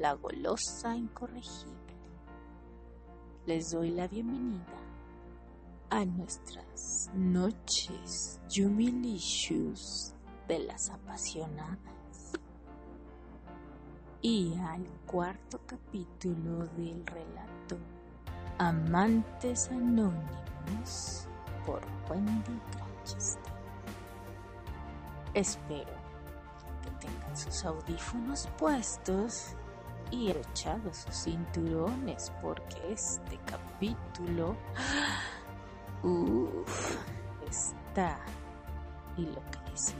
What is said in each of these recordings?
la golosa incorregible. Les doy la bienvenida a nuestras noches Jumilicious de las apasionadas y al cuarto capítulo del relato Amantes Anónimos por Wendy Granchester. Espero que tengan sus audífonos puestos y echados sus cinturones porque este capítulo Uf, está y lo que decía.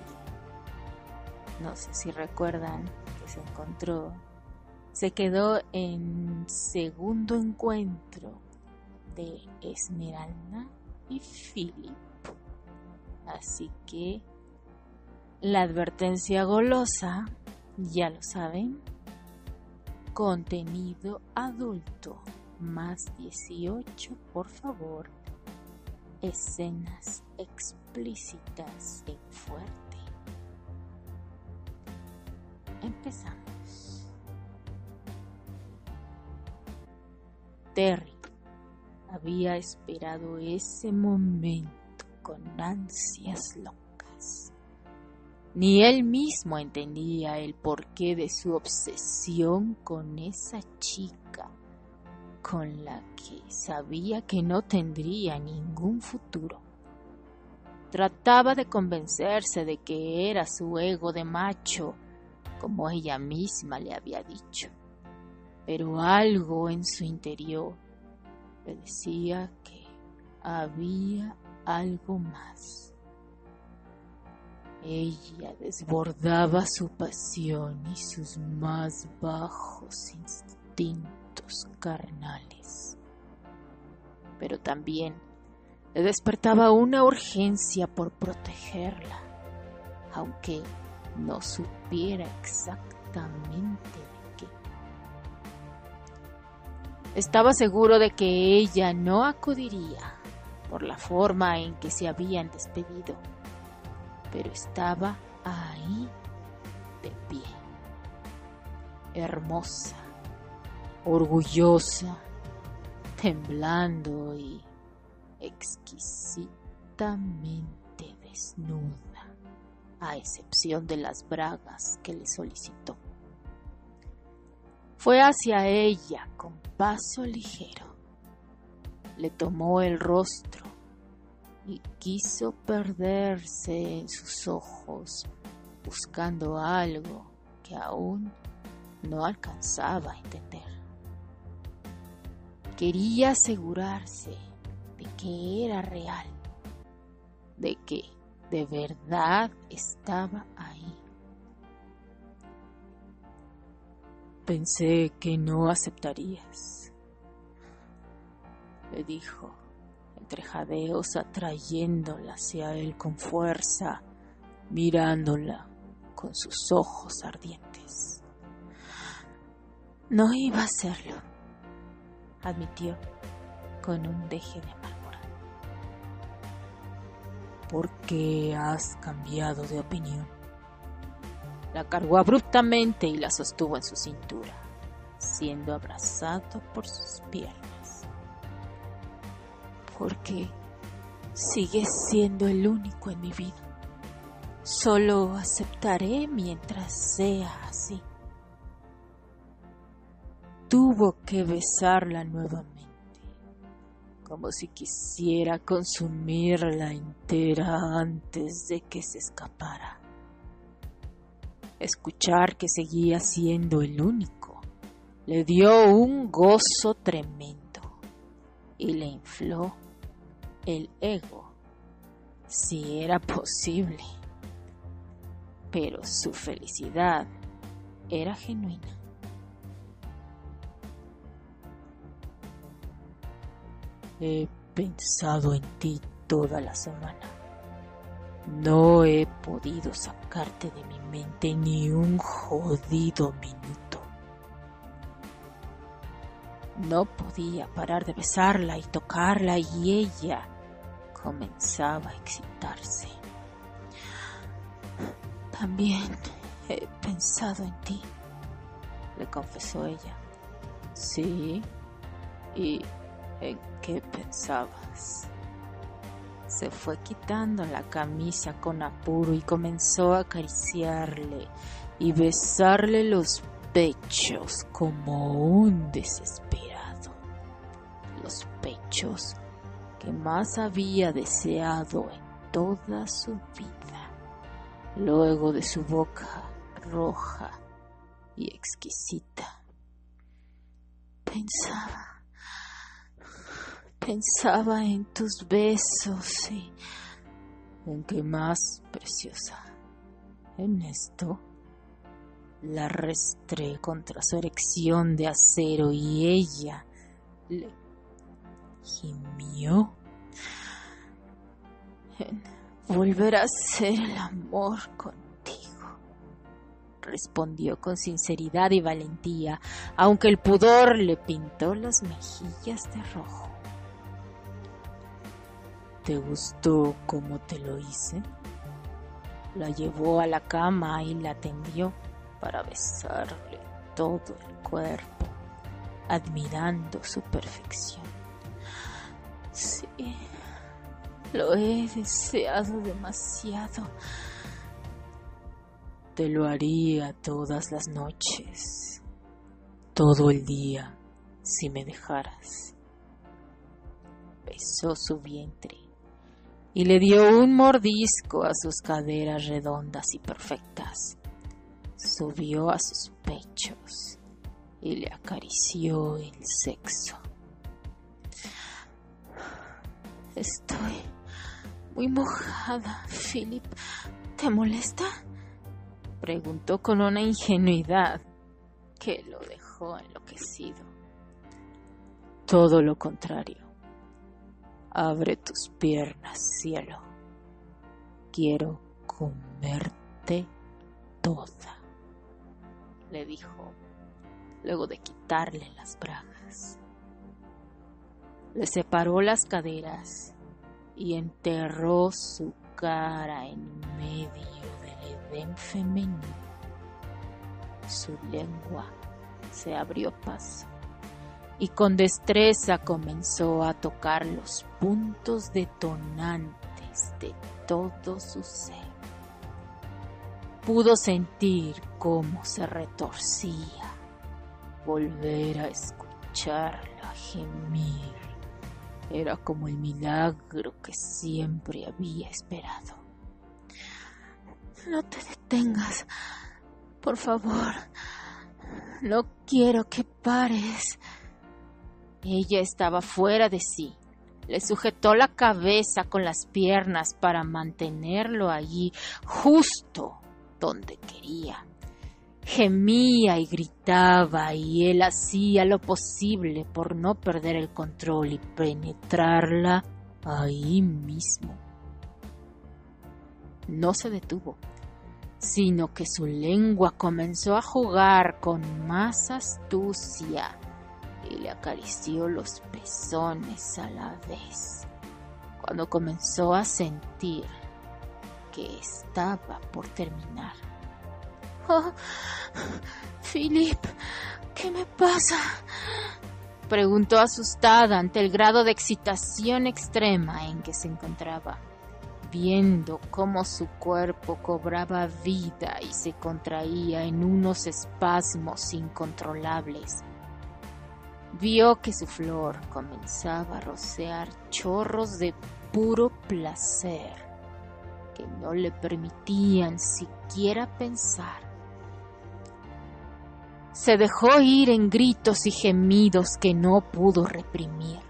No sé si recuerdan que se encontró, se quedó en segundo encuentro de Esmeralda y Philip. Así que la advertencia golosa, ya lo saben, contenido adulto más 18, por favor escenas explícitas y fuerte. Empezamos. Terry había esperado ese momento con ansias locas. Ni él mismo entendía el porqué de su obsesión con esa chica con la que sabía que no tendría ningún futuro. Trataba de convencerse de que era su ego de macho, como ella misma le había dicho, pero algo en su interior le decía que había algo más. Ella desbordaba su pasión y sus más bajos instintos carnales. Pero también le despertaba una urgencia por protegerla, aunque no supiera exactamente de qué. Estaba seguro de que ella no acudiría por la forma en que se habían despedido, pero estaba ahí de pie, hermosa, orgullosa, temblando y exquisitamente desnuda, a excepción de las bragas que le solicitó. Fue hacia ella con paso ligero. Le tomó el rostro y quiso perderse en sus ojos, buscando algo que aún no alcanzaba a entender. Quería asegurarse de que era real, de que de verdad estaba ahí. Pensé que no aceptarías, le dijo, entre jadeos atrayéndola hacia él con fuerza, mirándola con sus ojos ardientes. No iba a hacerlo admitió con un deje de amargura. ¿Por qué has cambiado de opinión? La cargó abruptamente y la sostuvo en su cintura, siendo abrazado por sus piernas. Porque sigues siendo el único en mi vida. Solo aceptaré mientras sea así tuvo que besarla nuevamente, como si quisiera consumirla entera antes de que se escapara. Escuchar que seguía siendo el único le dio un gozo tremendo y le infló el ego, si era posible. Pero su felicidad era genuina. He pensado en ti toda la semana. No he podido sacarte de mi mente ni un jodido minuto. No podía parar de besarla y tocarla y ella comenzaba a excitarse. También he pensado en ti, le confesó ella. Sí. ¿Y en qué pensabas? Se fue quitando la camisa con apuro y comenzó a acariciarle y besarle los pechos como un desesperado. Que más había deseado en toda su vida, luego de su boca roja y exquisita. Pensaba, pensaba en tus besos y en qué más preciosa, en esto. La restré contra su erección de acero y ella le gimió. En volver a hacer el amor contigo, respondió con sinceridad y valentía, aunque el pudor le pintó las mejillas de rojo. ¿Te gustó cómo te lo hice? La llevó a la cama y la tendió para besarle todo el cuerpo, admirando su perfección. Sí, lo he deseado demasiado. Te lo haría todas las noches, todo el día, si me dejaras. Besó su vientre y le dio un mordisco a sus caderas redondas y perfectas subió a sus pechos y le acarició el sexo. Estoy muy mojada, Philip. ¿Te molesta? Preguntó con una ingenuidad que lo dejó enloquecido. Todo lo contrario. Abre tus piernas, cielo. Quiero comerte toda le dijo, luego de quitarle las bragas. Le separó las caderas y enterró su cara en medio del edén femenino. Su lengua se abrió paso y con destreza comenzó a tocar los puntos detonantes de todo su ser pudo sentir cómo se retorcía, volver a escucharla gemir. Era como el milagro que siempre había esperado. No te detengas, por favor. No quiero que pares. Ella estaba fuera de sí. Le sujetó la cabeza con las piernas para mantenerlo allí, justo donde quería. Gemía y gritaba y él hacía lo posible por no perder el control y penetrarla ahí mismo. No se detuvo, sino que su lengua comenzó a jugar con más astucia y le acarició los pezones a la vez. Cuando comenzó a sentir que estaba por terminar. Oh, Philip, ¿qué me pasa? Preguntó asustada ante el grado de excitación extrema en que se encontraba, viendo cómo su cuerpo cobraba vida y se contraía en unos espasmos incontrolables. Vio que su flor comenzaba a rocear chorros de puro placer no le permitían siquiera pensar. Se dejó ir en gritos y gemidos que no pudo reprimir.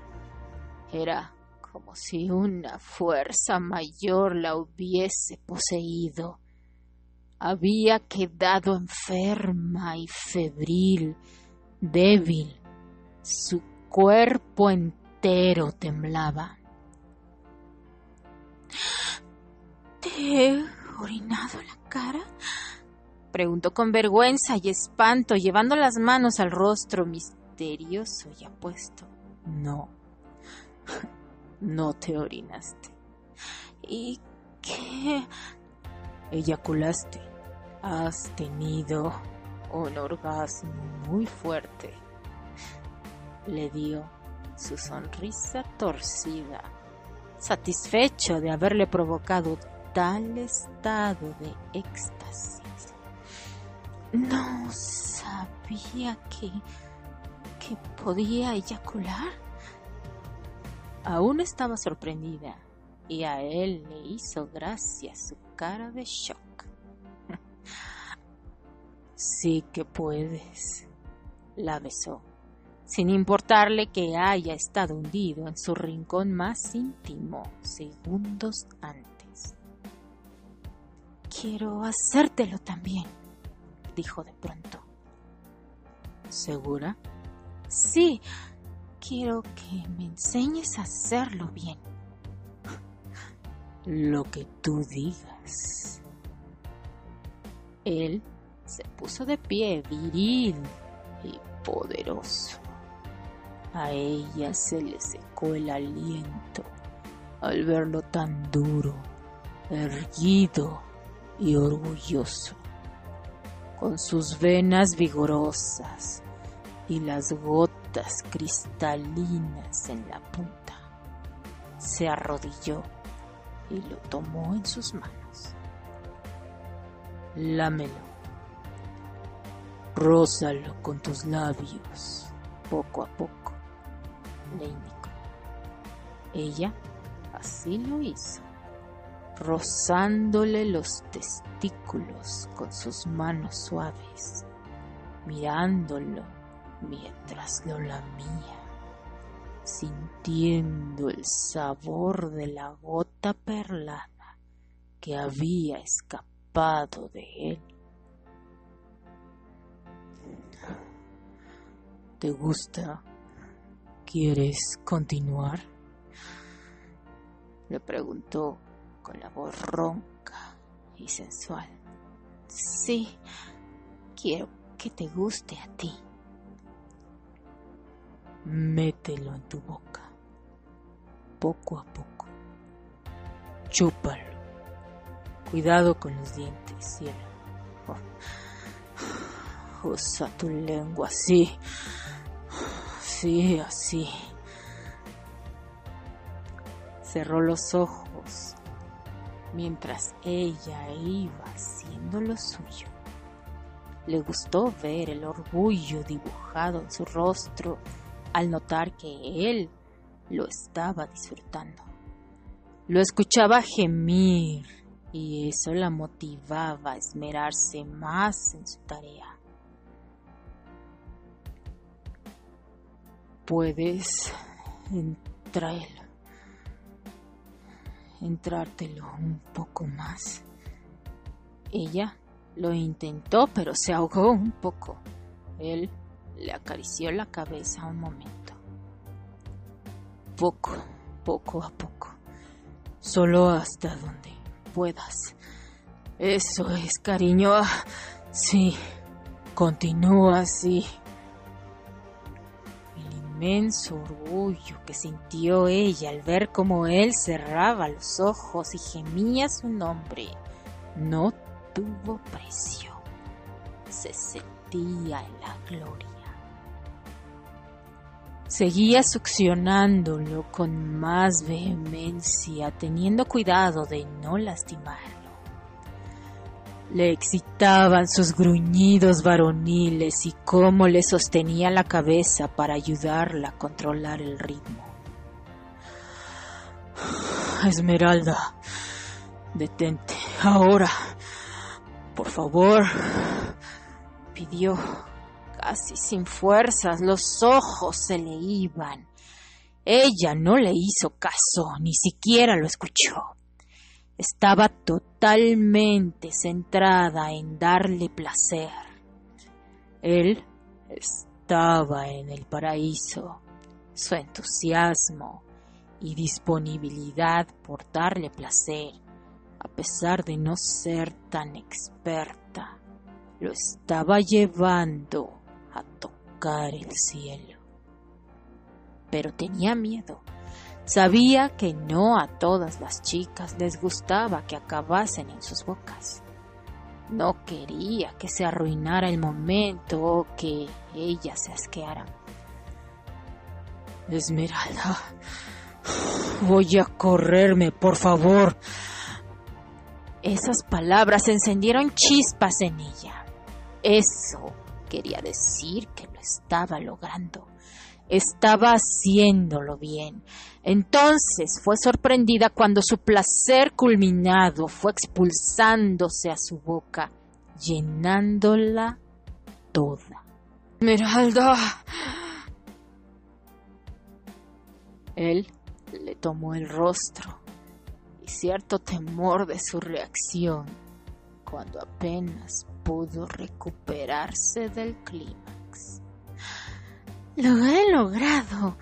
Era como si una fuerza mayor la hubiese poseído. Había quedado enferma y febril, débil. Su cuerpo entero temblaba. ¿Te he orinado la cara? Preguntó con vergüenza y espanto, llevando las manos al rostro misterioso y apuesto. No, no te orinaste. ¿Y qué? Eyaculaste, Has tenido un orgasmo muy fuerte. Le dio su sonrisa torcida, satisfecho de haberle provocado tal estado de éxtasis. No sabía que, que podía eyacular. Aún estaba sorprendida y a él le hizo gracia su cara de shock. sí que puedes, la besó, sin importarle que haya estado hundido en su rincón más íntimo segundos antes. Quiero hacértelo también, dijo de pronto. ¿Segura? Sí, quiero que me enseñes a hacerlo bien. Lo que tú digas. Él se puso de pie, viril y poderoso. A ella se le secó el aliento al verlo tan duro, erguido y orgulloso, con sus venas vigorosas y las gotas cristalinas en la punta. Se arrodilló y lo tomó en sus manos. Lámelo Rózalo con tus labios, poco a poco, le indicó. Ella así lo hizo, rozándole los testículos con sus manos suaves, mirándolo mientras lo lamía, sintiendo el sabor de la gota perlada que había escapado de él ¿Te gusta? ¿Quieres continuar? Le preguntó con la voz ronca y sensual. Sí, quiero que te guste a ti. Mételo en tu boca, poco a poco. Chúpalo. Cuidado con los dientes, cielo. Usa tu lengua así Sí, así. Cerró los ojos mientras ella iba haciendo lo suyo. Le gustó ver el orgullo dibujado en su rostro al notar que él lo estaba disfrutando. Lo escuchaba gemir y eso la motivaba a esmerarse más en su tarea. puedes entrar, entrártelo un poco más. Ella lo intentó, pero se ahogó un poco. Él le acarició la cabeza un momento. Poco, poco a poco. Solo hasta donde puedas. Eso es, cariño. Ah, sí, continúa así inmenso orgullo que sintió ella al ver cómo él cerraba los ojos y gemía su nombre no tuvo precio. Se sentía en la gloria. Seguía succionándolo con más vehemencia, teniendo cuidado de no lastimar. Le excitaban sus gruñidos varoniles y cómo le sostenía la cabeza para ayudarla a controlar el ritmo. Esmeralda, detente, ahora, por favor, pidió, casi sin fuerzas, los ojos se le iban. Ella no le hizo caso, ni siquiera lo escuchó. Estaba totalmente centrada en darle placer. Él estaba en el paraíso. Su entusiasmo y disponibilidad por darle placer, a pesar de no ser tan experta, lo estaba llevando a tocar el cielo. Pero tenía miedo Sabía que no a todas las chicas les gustaba que acabasen en sus bocas. No quería que se arruinara el momento o que ella se asqueara. Esmeralda, voy a correrme, por favor. Esas palabras encendieron chispas en ella. Eso quería decir que lo estaba logrando. Estaba haciéndolo bien. Entonces fue sorprendida cuando su placer culminado fue expulsándose a su boca, llenándola toda. Esmeralda. Él le tomó el rostro y cierto temor de su reacción cuando apenas pudo recuperarse del clímax. Lo he logrado,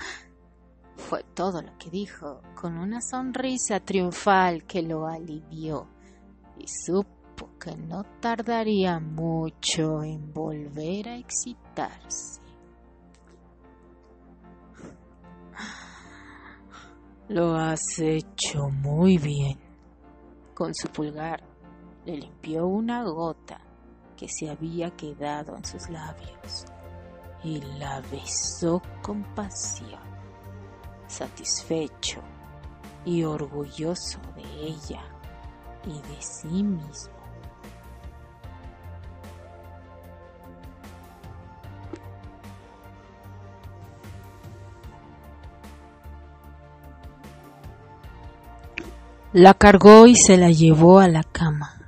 fue todo lo que dijo, con una sonrisa triunfal que lo alivió, y supo que no tardaría mucho en volver a excitarse. Lo has hecho muy bien. Con su pulgar le limpió una gota que se había quedado en sus labios y la besó con pasión, satisfecho y orgulloso de ella y de sí mismo. La cargó y se la llevó a la cama.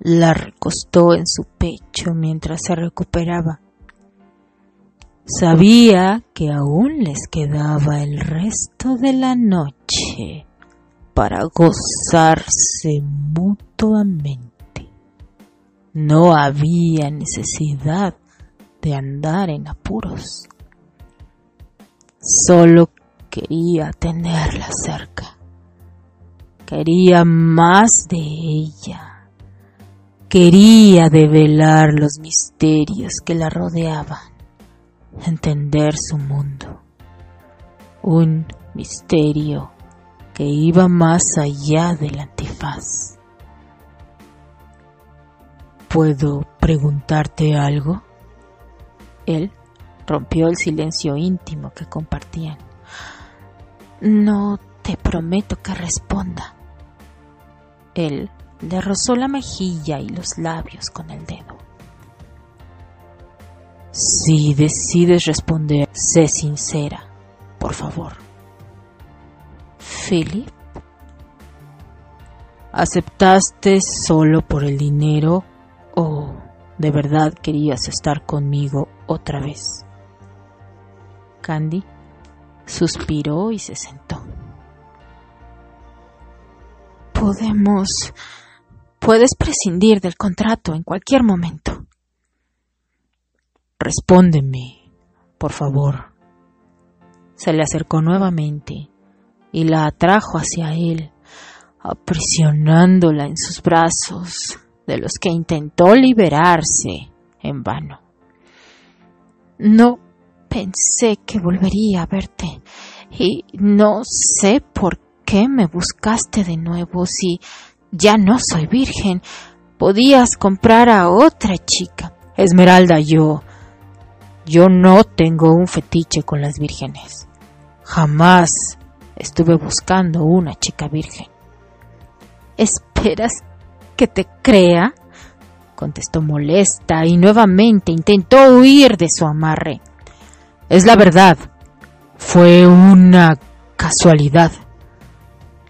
La recostó en su pecho mientras se recuperaba. Sabía que aún les quedaba el resto de la noche para gozarse mutuamente. No había necesidad de andar en apuros. Solo quería tenerla cerca. Quería más de ella. Quería develar los misterios que la rodeaban, entender su mundo. Un misterio que iba más allá del antifaz. ¿Puedo preguntarte algo? Él rompió el silencio íntimo que compartían. No te prometo que responda. Él le rozó la mejilla y los labios con el dedo. Si decides responder, sé sincera, por favor. Philip, ¿aceptaste solo por el dinero o de verdad querías estar conmigo otra vez? Candy suspiró y se sentó. Podemos... Puedes prescindir del contrato en cualquier momento. Respóndeme, por favor. Se le acercó nuevamente y la atrajo hacia él, aprisionándola en sus brazos, de los que intentó liberarse en vano. No pensé que volvería a verte y no sé por qué me buscaste de nuevo si ya no soy virgen? Podías comprar a otra chica. Esmeralda, yo... Yo no tengo un fetiche con las vírgenes. Jamás estuve buscando una chica virgen. ¿Esperas que te crea? contestó molesta y nuevamente intentó huir de su amarre. Es la verdad. Fue una casualidad.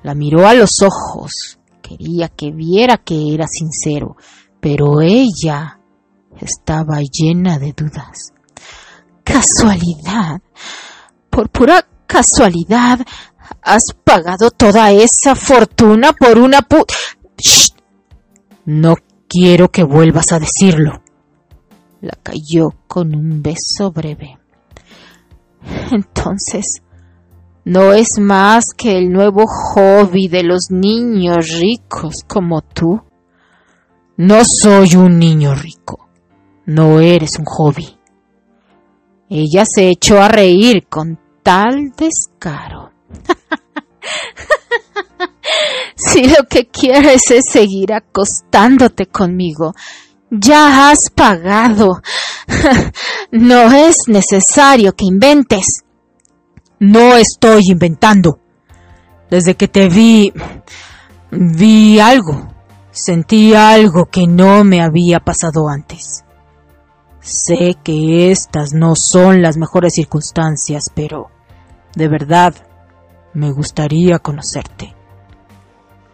La miró a los ojos. Quería que viera que era sincero, pero ella estaba llena de dudas. ¿Casualidad? ¿Por pura casualidad has pagado toda esa fortuna por una pu... No quiero que vuelvas a decirlo. La cayó con un beso breve. Entonces, no es más que el nuevo hobby de los niños ricos como tú. No soy un niño rico. No eres un hobby. Ella se echó a reír con tal descaro. Si lo que quieres es seguir acostándote conmigo, ya has pagado. No es necesario que inventes. No estoy inventando. Desde que te vi, vi algo. Sentí algo que no me había pasado antes. Sé que estas no son las mejores circunstancias, pero de verdad me gustaría conocerte.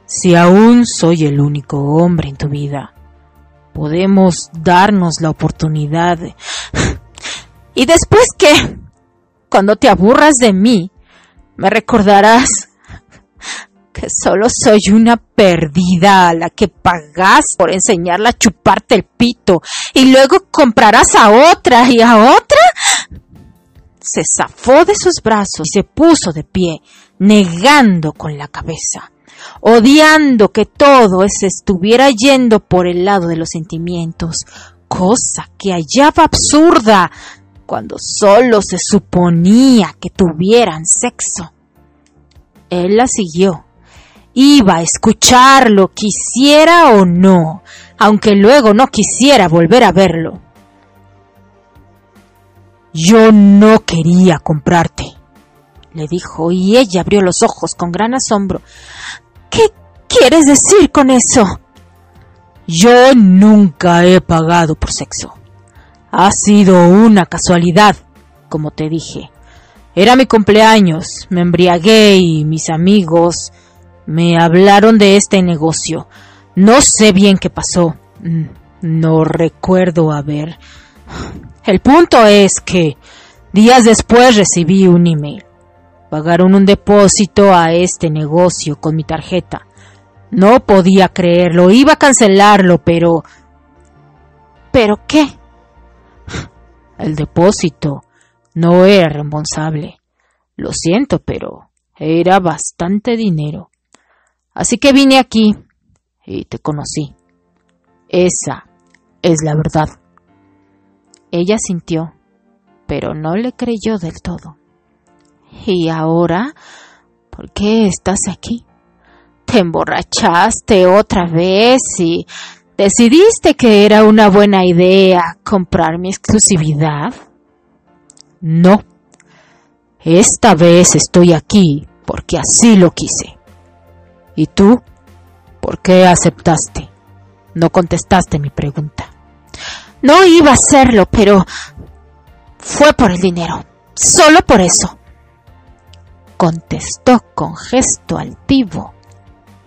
Si aún soy el único hombre en tu vida, podemos darnos la oportunidad. ¿Y después qué? Cuando te aburras de mí, me recordarás que solo soy una perdida a la que pagas por enseñarla a chuparte el pito y luego comprarás a otra y a otra. Se zafó de sus brazos y se puso de pie, negando con la cabeza, odiando que todo se estuviera yendo por el lado de los sentimientos, cosa que hallaba absurda cuando solo se suponía que tuvieran sexo. Él la siguió Iba a escucharlo, quisiera o no, aunque luego no quisiera volver a verlo. Yo no quería comprarte, le dijo, y ella abrió los ojos con gran asombro. ¿Qué quieres decir con eso? Yo nunca he pagado por sexo. Ha sido una casualidad, como te dije. Era mi cumpleaños, me embriagué y mis amigos me hablaron de este negocio. No sé bien qué pasó. Mm, no recuerdo haber. El punto es que días después recibí un email. Pagaron un depósito a este negocio con mi tarjeta. No podía creerlo, iba a cancelarlo, pero... ¿Pero qué? El depósito no era reembolsable. Lo siento, pero era bastante dinero. Así que vine aquí y te conocí. Esa es la verdad. Ella sintió, pero no le creyó del todo. ¿Y ahora? ¿Por qué estás aquí? ¿Te emborrachaste otra vez y decidiste que era una buena idea comprar mi exclusividad? No. Esta vez estoy aquí porque así lo quise. ¿Y tú? ¿Por qué aceptaste? No contestaste mi pregunta. No iba a hacerlo, pero fue por el dinero. Solo por eso. Contestó con gesto altivo,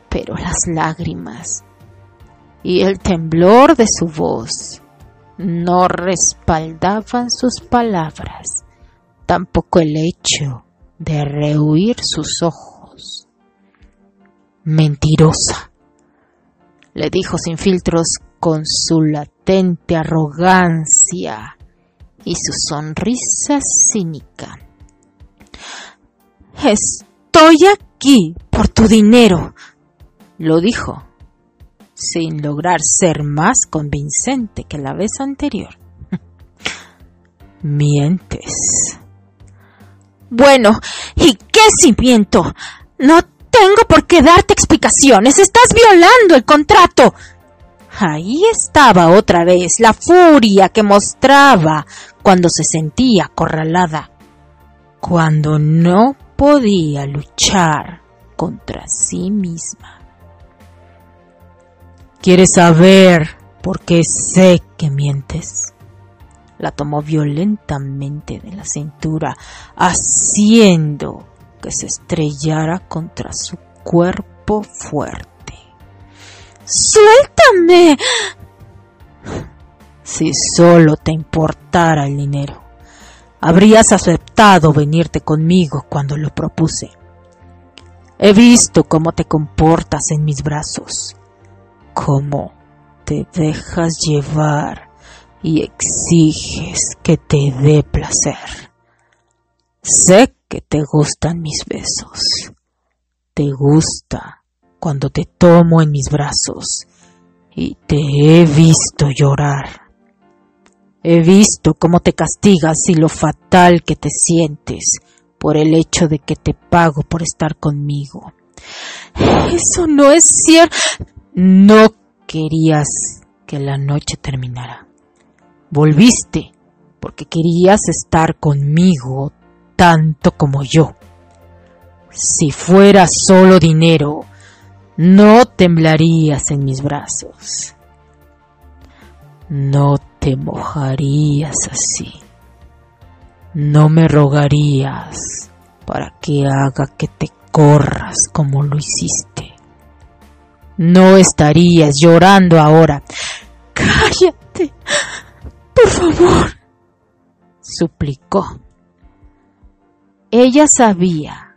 pero las lágrimas y el temblor de su voz no respaldaban sus palabras, tampoco el hecho de rehuir sus ojos Mentirosa, le dijo sin filtros con su latente arrogancia y su sonrisa cínica. Estoy aquí por tu dinero, lo dijo, sin lograr ser más convincente que la vez anterior. Mientes. Bueno, ¿y qué si miento? No tengo por qué darte explicaciones. Estás violando el contrato. Ahí estaba otra vez la furia que mostraba cuando se sentía acorralada, cuando no podía luchar contra sí misma. ¿Quieres saber por qué sé que mientes? La tomó violentamente de la cintura, haciendo que se estrellara contra su cuerpo fuerte. ¡Suéltame! Si solo te importara el dinero, habrías aceptado venirte conmigo cuando lo propuse. He visto cómo te comportas en mis brazos, cómo te dejas llevar y exiges que te dé placer. Sé que te gustan mis besos. Te gusta cuando te tomo en mis brazos y te he visto llorar. He visto cómo te castigas y lo fatal que te sientes por el hecho de que te pago por estar conmigo. Eso no es cierto. No querías que la noche terminara. Volviste porque querías estar conmigo tanto como yo. Si fuera solo dinero, no temblarías en mis brazos. No te mojarías así. No me rogarías para que haga que te corras como lo hiciste. No estarías llorando ahora. Cállate, por favor, suplicó. Ella sabía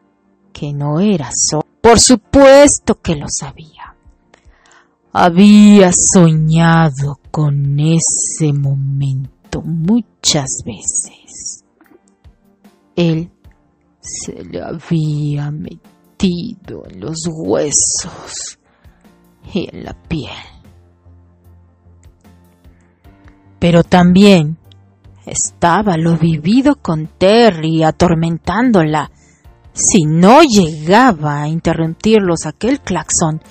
que no era solo. Por supuesto que lo sabía. Había soñado con ese momento muchas veces. Él se le había metido en los huesos y en la piel. Pero también estaba lo vivido con Terry atormentándola. Si no llegaba a interrumpirlos aquel claxon,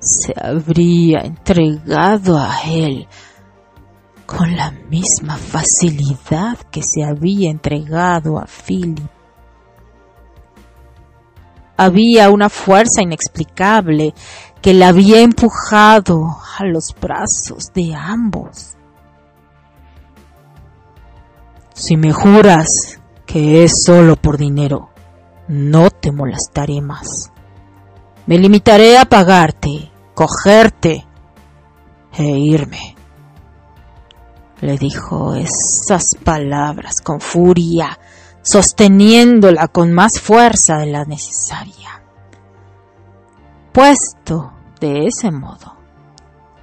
se habría entregado a él con la misma facilidad que se había entregado a Philip. Había una fuerza inexplicable que la había empujado a los brazos de ambos. Si me juras que es solo por dinero, no te molestaré más. Me limitaré a pagarte, cogerte e irme. Le dijo esas palabras con furia, sosteniéndola con más fuerza de la necesaria. Puesto de ese modo,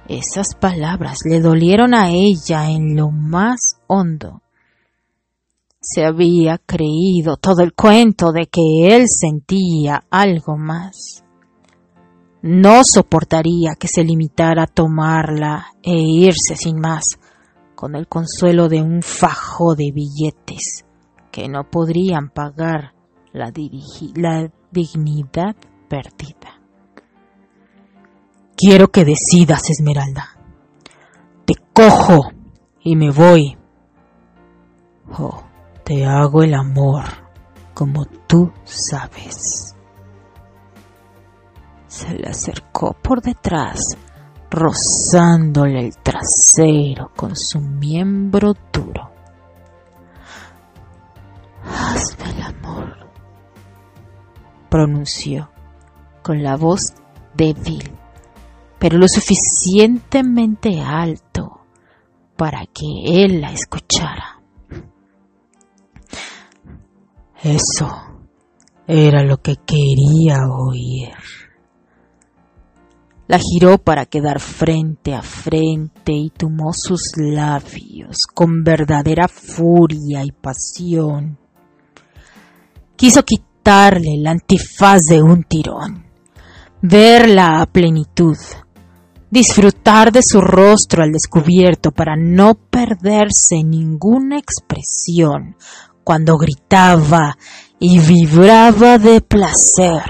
esas palabras le dolieron a ella en lo más hondo se había creído todo el cuento de que él sentía algo más. No soportaría que se limitara a tomarla e irse sin más, con el consuelo de un fajo de billetes que no podrían pagar la, dignidad perdida. Quiero que decidas, Esmeralda. Te cojo y me voy. Oh, te hago el amor como tú sabes. Se le acercó por detrás, rozándole el trasero con su miembro duro. Hazme el amor, pronunció con la voz débil, pero lo suficientemente alto para que él la escuchara. Eso era lo que quería oír. La giró para quedar frente a frente y tomó sus labios con verdadera furia y pasión. Quiso quitarle el antifaz de un tirón, verla a plenitud, disfrutar de su rostro al descubierto para no perderse ninguna expresión cuando gritaba y vibraba de placer.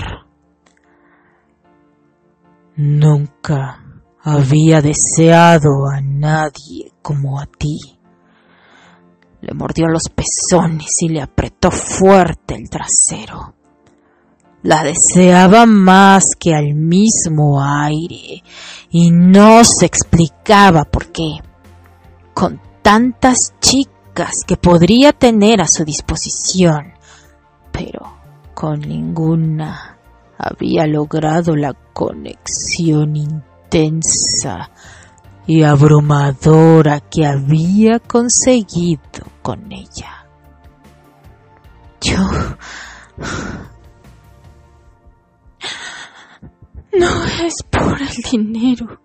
Nunca había deseado a nadie como a ti. Le mordió los pezones y le apretó fuerte el trasero. La deseaba más que al mismo aire y no se explicaba por qué. Con tantas chicas que podría tener a su disposición, pero con ninguna había logrado la conexión intensa y abrumadora que había conseguido con ella. Yo... No es por el dinero.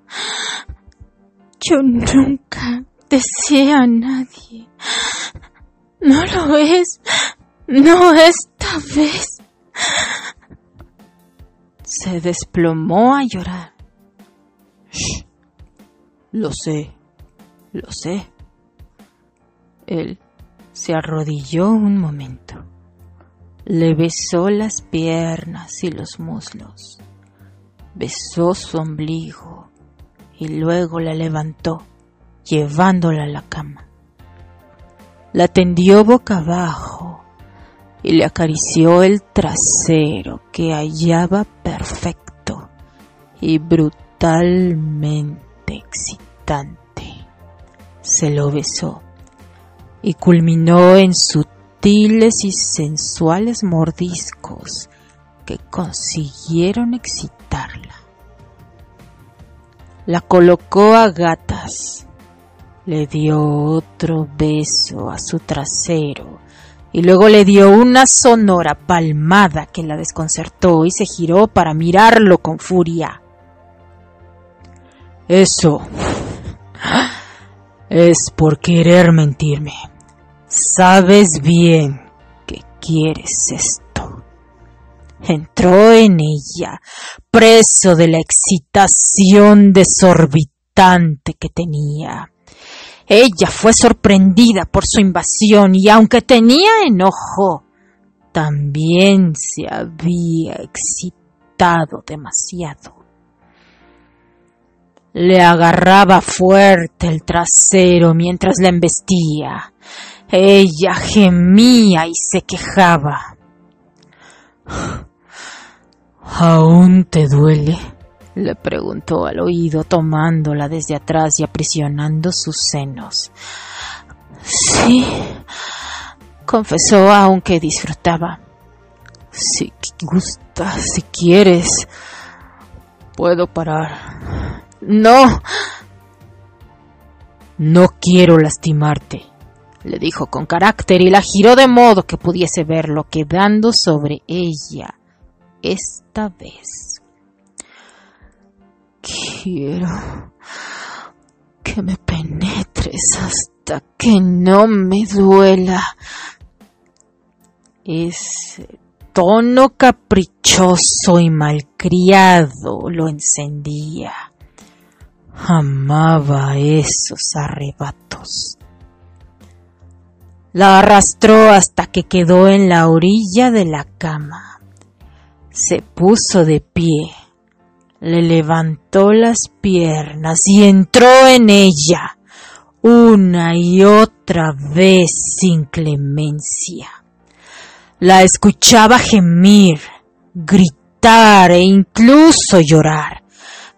Yo nunca desea a nadie. No lo es. No esta vez. Se desplomó a llorar. Lo sé, lo sé. Él se arrodilló un momento. Le besó las piernas y los muslos. besó su ombligo y luego la levantó, llevándola a la cama. La tendió boca abajo y le acarició el trasero que hallaba perfecto y brutalmente excitante. Se lo besó y culminó en sutiles y sensuales mordiscos que consiguieron excitarla. La colocó a gatas, le dio otro beso a su trasero y luego le dio una sonora palmada que la desconcertó y se giró para mirarlo con furia. Eso es por querer mentirme. Sabes bien que quieres esto. Entró en ella, preso de la excitación desorbitante que tenía. Ella fue sorprendida por su invasión y aunque tenía enojo, también se había excitado demasiado. Le agarraba fuerte el trasero mientras la embestía. Ella gemía y se quejaba. ¿Aún te duele? Le preguntó al oído tomándola desde atrás y aprisionando sus senos. Sí, confesó aunque disfrutaba. Si gusta, si quieres, puedo parar. No. No quiero lastimarte, le dijo con carácter y la giró de modo que pudiese verlo quedando sobre ella esta vez. Quiero que me penetres hasta que no me duela. Ese tono caprichoso y malcriado lo encendía. Amaba esos arrebatos. La arrastró hasta que quedó en la orilla de la cama. Se puso de pie le levantó las piernas y entró en ella una y otra vez sin clemencia. La escuchaba gemir, gritar e incluso llorar.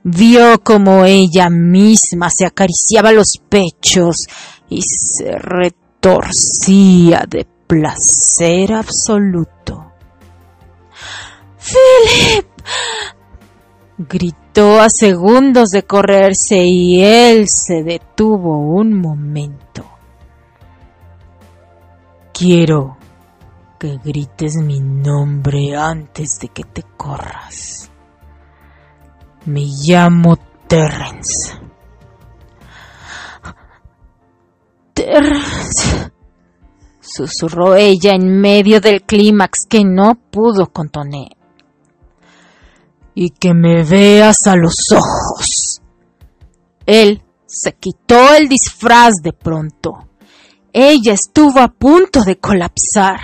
Vio como ella misma se acariciaba los pechos y se retorcía de placer absoluto. Philip, Gritó a segundos de correrse y él se detuvo un momento. Quiero que grites mi nombre antes de que te corras. Me llamo Terrence. Terrence, susurró ella en medio del clímax que no pudo contener y que me veas a los ojos. Él se quitó el disfraz de pronto. Ella estuvo a punto de colapsar.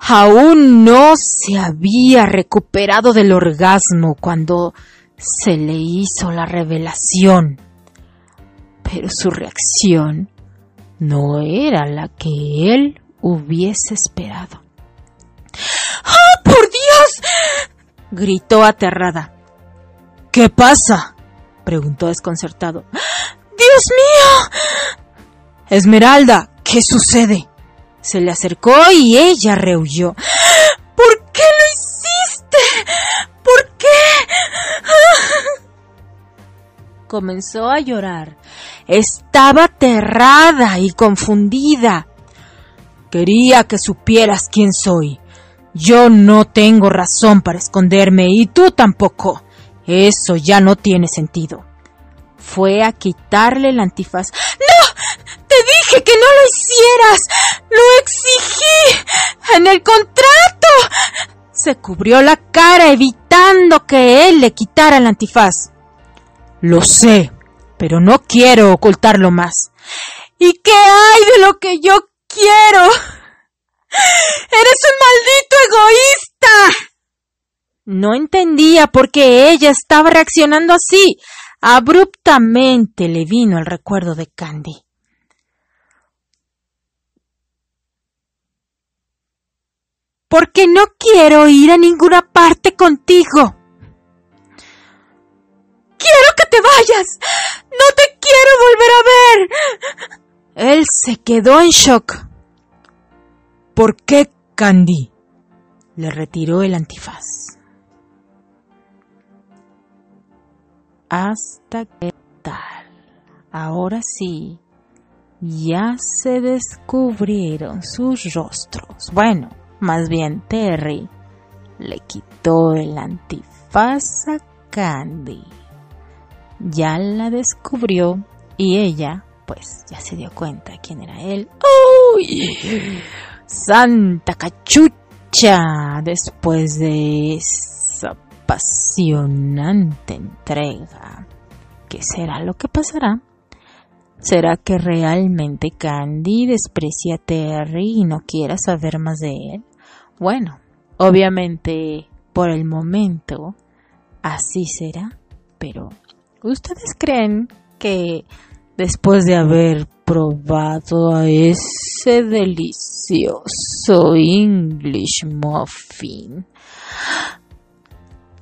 Aún no se había recuperado del orgasmo cuando se le hizo la revelación. Pero su reacción no era la que él hubiese esperado. ¡Ah, por Dios! Gritó aterrada. ¿Qué pasa? preguntó desconcertado. ¡Dios mío! Esmeralda, ¿qué sucede? Se le acercó y ella rehuyó. ¿Por qué lo hiciste? ¿Por qué? Comenzó a llorar. Estaba aterrada y confundida. Quería que supieras quién soy. Yo no tengo razón para esconderme y tú tampoco. Eso ya no tiene sentido. Fue a quitarle el antifaz. ¡No! Te dije que no lo hicieras. Lo exigí. En el contrato. Se cubrió la cara evitando que él le quitara el antifaz. Lo sé, pero no quiero ocultarlo más. ¿Y qué hay de lo que yo quiero? ¡Eres un maldito egoísta! No entendía por qué ella estaba reaccionando así. Abruptamente le vino el recuerdo de Candy. Porque no quiero ir a ninguna parte contigo. Quiero que te vayas. No te quiero volver a ver. Él se quedó en shock. ¿Por qué, Candy? Le retiró el antifaz. Hasta que tal. Ahora sí, ya se descubrieron sus rostros. Bueno, más bien Terry le quitó el antifaz a Candy. Ya la descubrió y ella pues ya se dio cuenta quién era él. ¡Uy! ¡Santa cachucha! Después de esa apasionante entrega, ¿qué será lo que pasará? ¿Será que realmente Candy desprecia a Terry y no quiera saber más de él? Bueno, obviamente por el momento así será, pero ¿ustedes creen que después de haber probado a ese delicioso English muffin,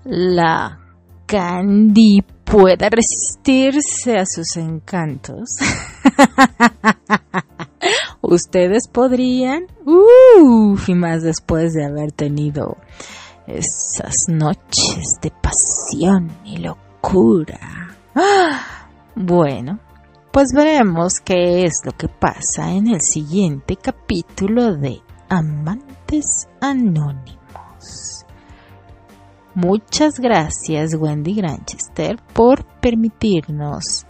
la Candy pueda resistirse a sus encantos. Ustedes podrían, uff, y más después de haber tenido esas noches de pasión y locura. Bueno, pues veremos qué es lo que pasa en el siguiente capítulo de Amantes Anónimos. Muchas gracias Wendy Granchester por permitirnos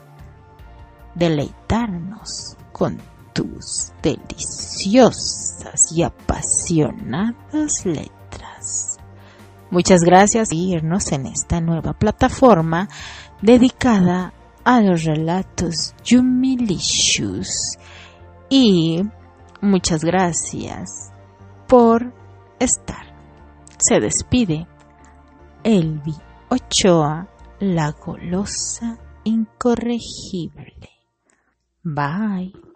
deleitarnos con tus deliciosas y apasionadas letras. Muchas gracias por irnos en esta nueva plataforma dedicada a los relatos Yumilicious y muchas gracias por estar. Se despide Elvi Ochoa, la golosa incorregible. Bye.